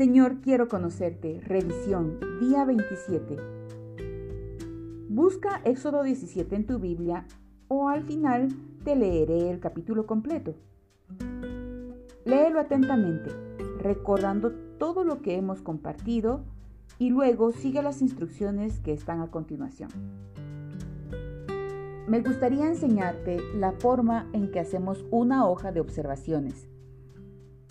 Señor, quiero conocerte. Revisión, día 27. Busca Éxodo 17 en tu Biblia o al final te leeré el capítulo completo. Léelo atentamente, recordando todo lo que hemos compartido y luego sigue las instrucciones que están a continuación. Me gustaría enseñarte la forma en que hacemos una hoja de observaciones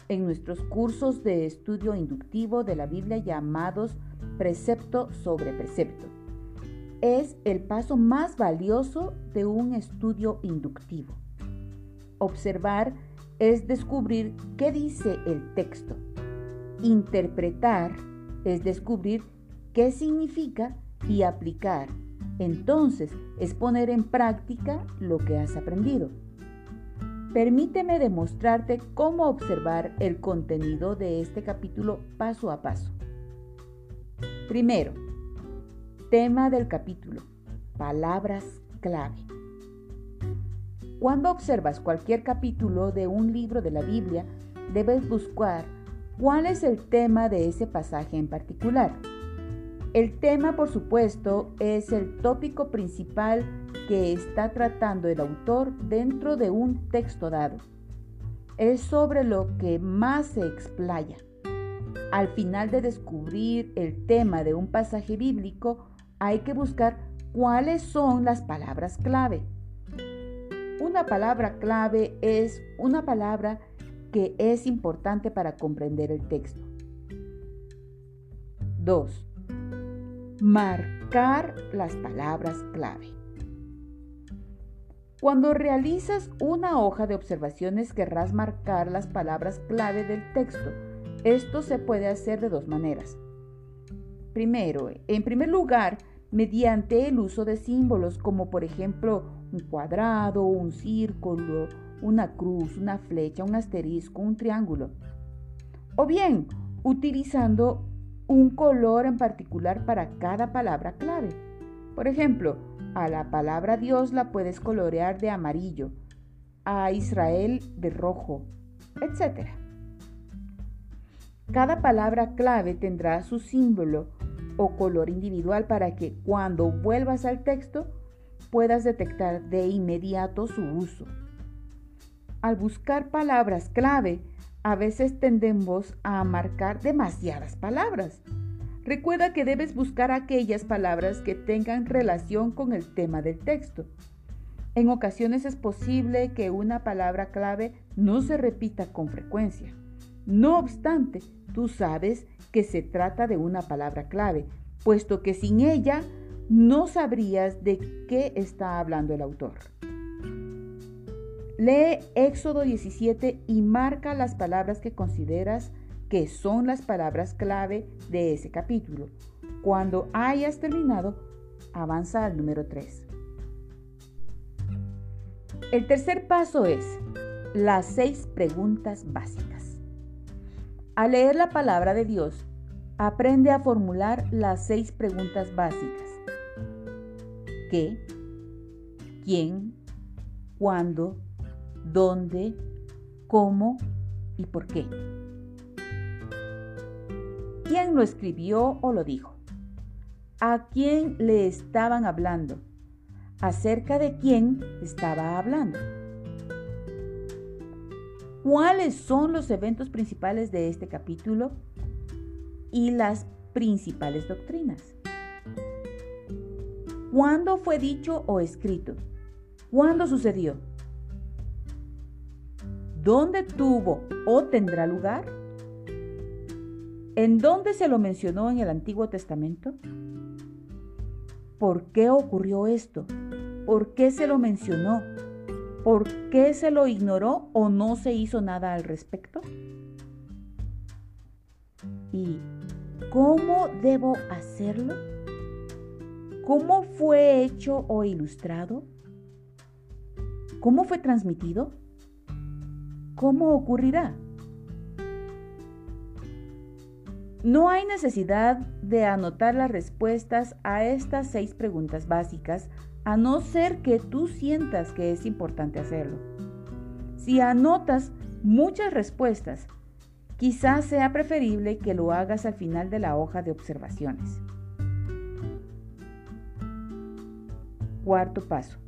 en nuestros cursos de estudio inductivo de la Biblia llamados precepto sobre precepto. Es el paso más valioso de un estudio inductivo. Observar es descubrir qué dice el texto. Interpretar es descubrir qué significa y aplicar. Entonces es poner en práctica lo que has aprendido. Permíteme demostrarte cómo observar el contenido de este capítulo paso a paso. Primero, tema del capítulo, palabras clave. Cuando observas cualquier capítulo de un libro de la Biblia, debes buscar cuál es el tema de ese pasaje en particular. El tema, por supuesto, es el tópico principal que está tratando el autor dentro de un texto dado. Es sobre lo que más se explaya. Al final de descubrir el tema de un pasaje bíblico, hay que buscar cuáles son las palabras clave. Una palabra clave es una palabra que es importante para comprender el texto. 2. Marcar las palabras clave. Cuando realizas una hoja de observaciones querrás marcar las palabras clave del texto. Esto se puede hacer de dos maneras. Primero, en primer lugar, mediante el uso de símbolos como por ejemplo un cuadrado, un círculo, una cruz, una flecha, un asterisco, un triángulo. O bien, utilizando un color en particular para cada palabra clave. Por ejemplo, a la palabra Dios la puedes colorear de amarillo, a Israel de rojo, etc. Cada palabra clave tendrá su símbolo o color individual para que cuando vuelvas al texto puedas detectar de inmediato su uso. Al buscar palabras clave, a veces tendemos a marcar demasiadas palabras Recuerda que debes buscar aquellas palabras que tengan relación con el tema del texto. En ocasiones es posible que una palabra clave no se repita con frecuencia. No obstante, tú sabes que se trata de una palabra clave, puesto que sin ella no sabrías de qué está hablando el autor. Lee Éxodo 17 y marca las palabras que consideras que son las palabras clave de ese capítulo. Cuando hayas terminado, avanza al número 3. El tercer paso es las seis preguntas básicas. Al leer la palabra de Dios, aprende a formular las seis preguntas básicas. ¿Qué? ¿Quién? ¿Cuándo? ¿Dónde? ¿Cómo? ¿Y por qué? Quién lo escribió o lo dijo, a quién le estaban hablando, acerca de quién estaba hablando. ¿Cuáles son los eventos principales de este capítulo y las principales doctrinas? ¿Cuándo fue dicho o escrito? ¿Cuándo sucedió? ¿Dónde tuvo o tendrá lugar? ¿En dónde se lo mencionó en el Antiguo Testamento? ¿Por qué ocurrió esto? ¿Por qué se lo mencionó? ¿Por qué se lo ignoró o no se hizo nada al respecto? ¿Y cómo debo hacerlo? ¿Cómo fue hecho o ilustrado? ¿Cómo fue transmitido? ¿Cómo ocurrirá? No hay necesidad de anotar las respuestas a estas seis preguntas básicas, a no ser que tú sientas que es importante hacerlo. Si anotas muchas respuestas Quizás sea preferible que lo hagas al final de la hoja de observaciones. Cuarto paso.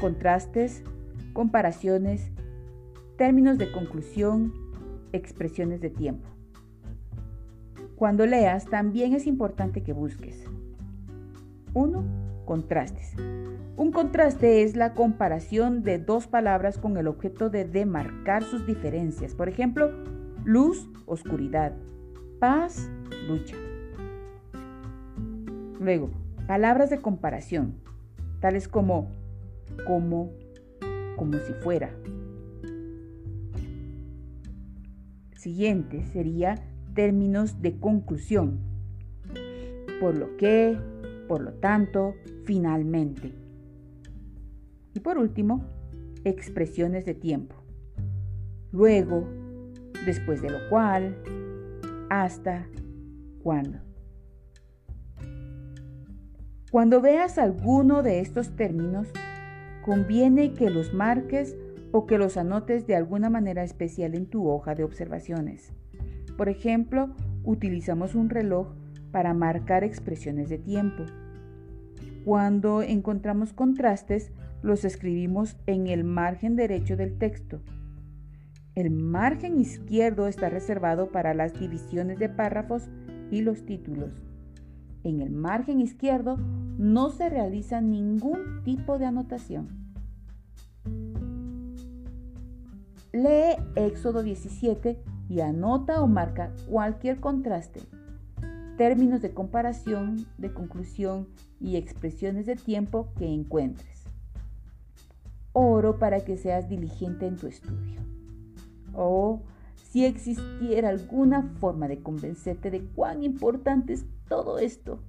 Contrastes, comparaciones, términos de conclusión, expresiones de tiempo. Cuando leas, también es importante que busques. 1. Contrastes. Un contraste es la comparación de dos palabras con el objeto de demarcar sus diferencias. Por ejemplo, luz, oscuridad, paz, lucha. Luego, palabras de comparación, tales como como, como si fuera. Siguiente sería términos de conclusión. Por lo que, por lo tanto, finalmente. Y por último, expresiones de tiempo. Luego, después de lo cual, hasta, cuando. Cuando veas alguno de estos términos, conviene que los marques o que los anotes de alguna manera especial en tu hoja de observaciones. Por ejemplo, utilizamos un reloj para marcar expresiones de tiempo. Cuando encontramos contrastes, los escribimos en el margen derecho del texto. El margen izquierdo está reservado para las divisiones de párrafos y los títulos. En el margen izquierdo no se realiza ningún tipo de anotación. Lee Éxodo 17 y anota o marca cualquier contraste, términos de comparación, de conclusión y expresiones de tiempo que encuentres. Oro para que seas diligente en tu estudio. O si existiera alguna forma de convencerte de cuán importante es todo esto,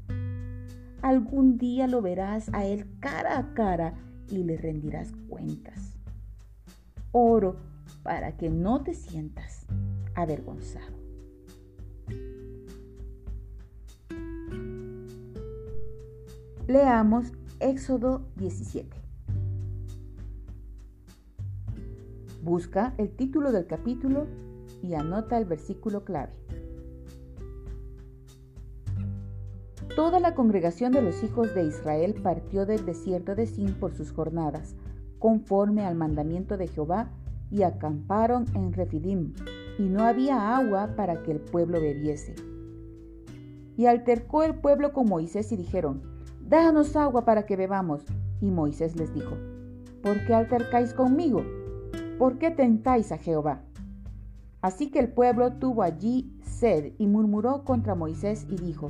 algún día lo verás a él cara a cara y le rendirás cuentas. Oro para que no te sientas avergonzado. Leamos Éxodo 17. Busca el título del capítulo y anota el versículo clave. Toda la congregación de los hijos de Israel partió del desierto de Sin por sus jornadas, conforme al mandamiento de Jehová, y acamparon en Refidim, y no había agua para que el pueblo bebiese. Y altercó el pueblo con Moisés y dijeron, Danos agua para que bebamos. Y Moisés les dijo, ¿por qué altercáis conmigo? ¿Por qué tentáis a Jehová? Así que el pueblo tuvo allí sed y murmuró contra Moisés y dijo,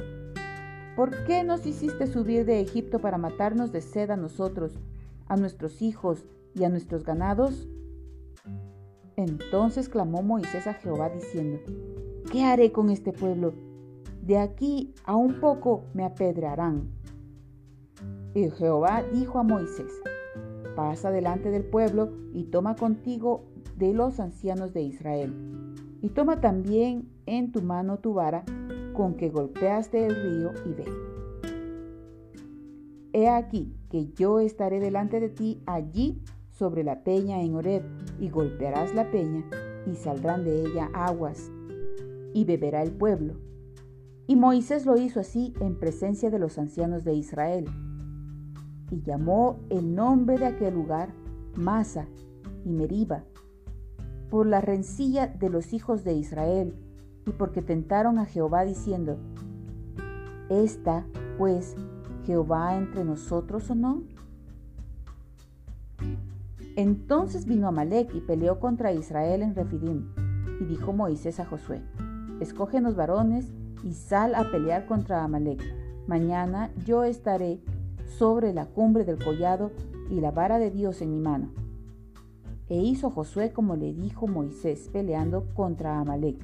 ¿por qué nos hiciste subir de Egipto para matarnos de sed a nosotros, a nuestros hijos y a nuestros ganados? Entonces clamó Moisés a Jehová diciendo, ¿qué haré con este pueblo? De aquí a un poco me apedrearán. Y Jehová dijo a Moisés, pasa delante del pueblo y toma contigo de los ancianos de Israel, y toma también en tu mano tu vara con que golpeaste el río y ve. He aquí que yo estaré delante de ti allí sobre la peña en Horeb, y golpearás la peña, y saldrán de ella aguas, y beberá el pueblo. Y Moisés lo hizo así en presencia de los ancianos de Israel. Y llamó el nombre de aquel lugar Masa y Meriba, por la rencilla de los hijos de Israel, y porque tentaron a Jehová diciendo, ¿Está, pues, Jehová entre nosotros o no? Entonces vino Amalek y peleó contra Israel en Refidim. Y dijo Moisés a Josué, escoge los varones y sal a pelear contra Amalek. Mañana yo estaré sobre la cumbre del collado y la vara de Dios en mi mano. E hizo Josué como le dijo Moisés peleando contra Amalek.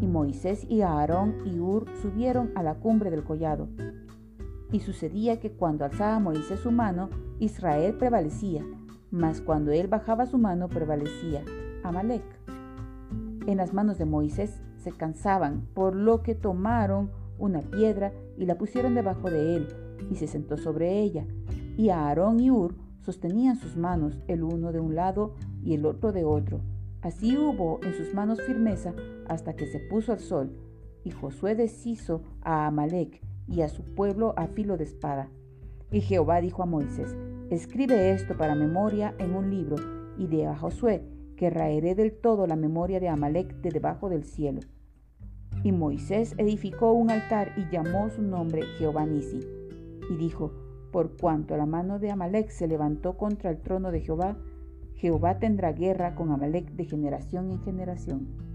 Y Moisés y Aarón y Ur subieron a la cumbre del collado. Y sucedía que cuando alzaba Moisés su mano, Israel prevalecía, mas cuando él bajaba su mano prevalecía Amalek. En las manos de Moisés se cansaban, por lo que tomaron una piedra y la pusieron debajo de él, y se sentó sobre ella. Y Aarón y Ur sostenían sus manos, el uno de un lado y el otro de otro, Así hubo en sus manos firmeza hasta que se puso el sol, y Josué deshizo a Amalek y a su pueblo a filo de espada. Y Jehová dijo a Moisés, escribe esto para memoria en un libro, y de a Josué, que raeré del todo la memoria de Amalek de debajo del cielo. Y Moisés edificó un altar y llamó su nombre Jehová Nisi. Y dijo, por cuanto la mano de Amalek se levantó contra el trono de Jehová, Jehová tendrá guerra con Amalek de generación en generación.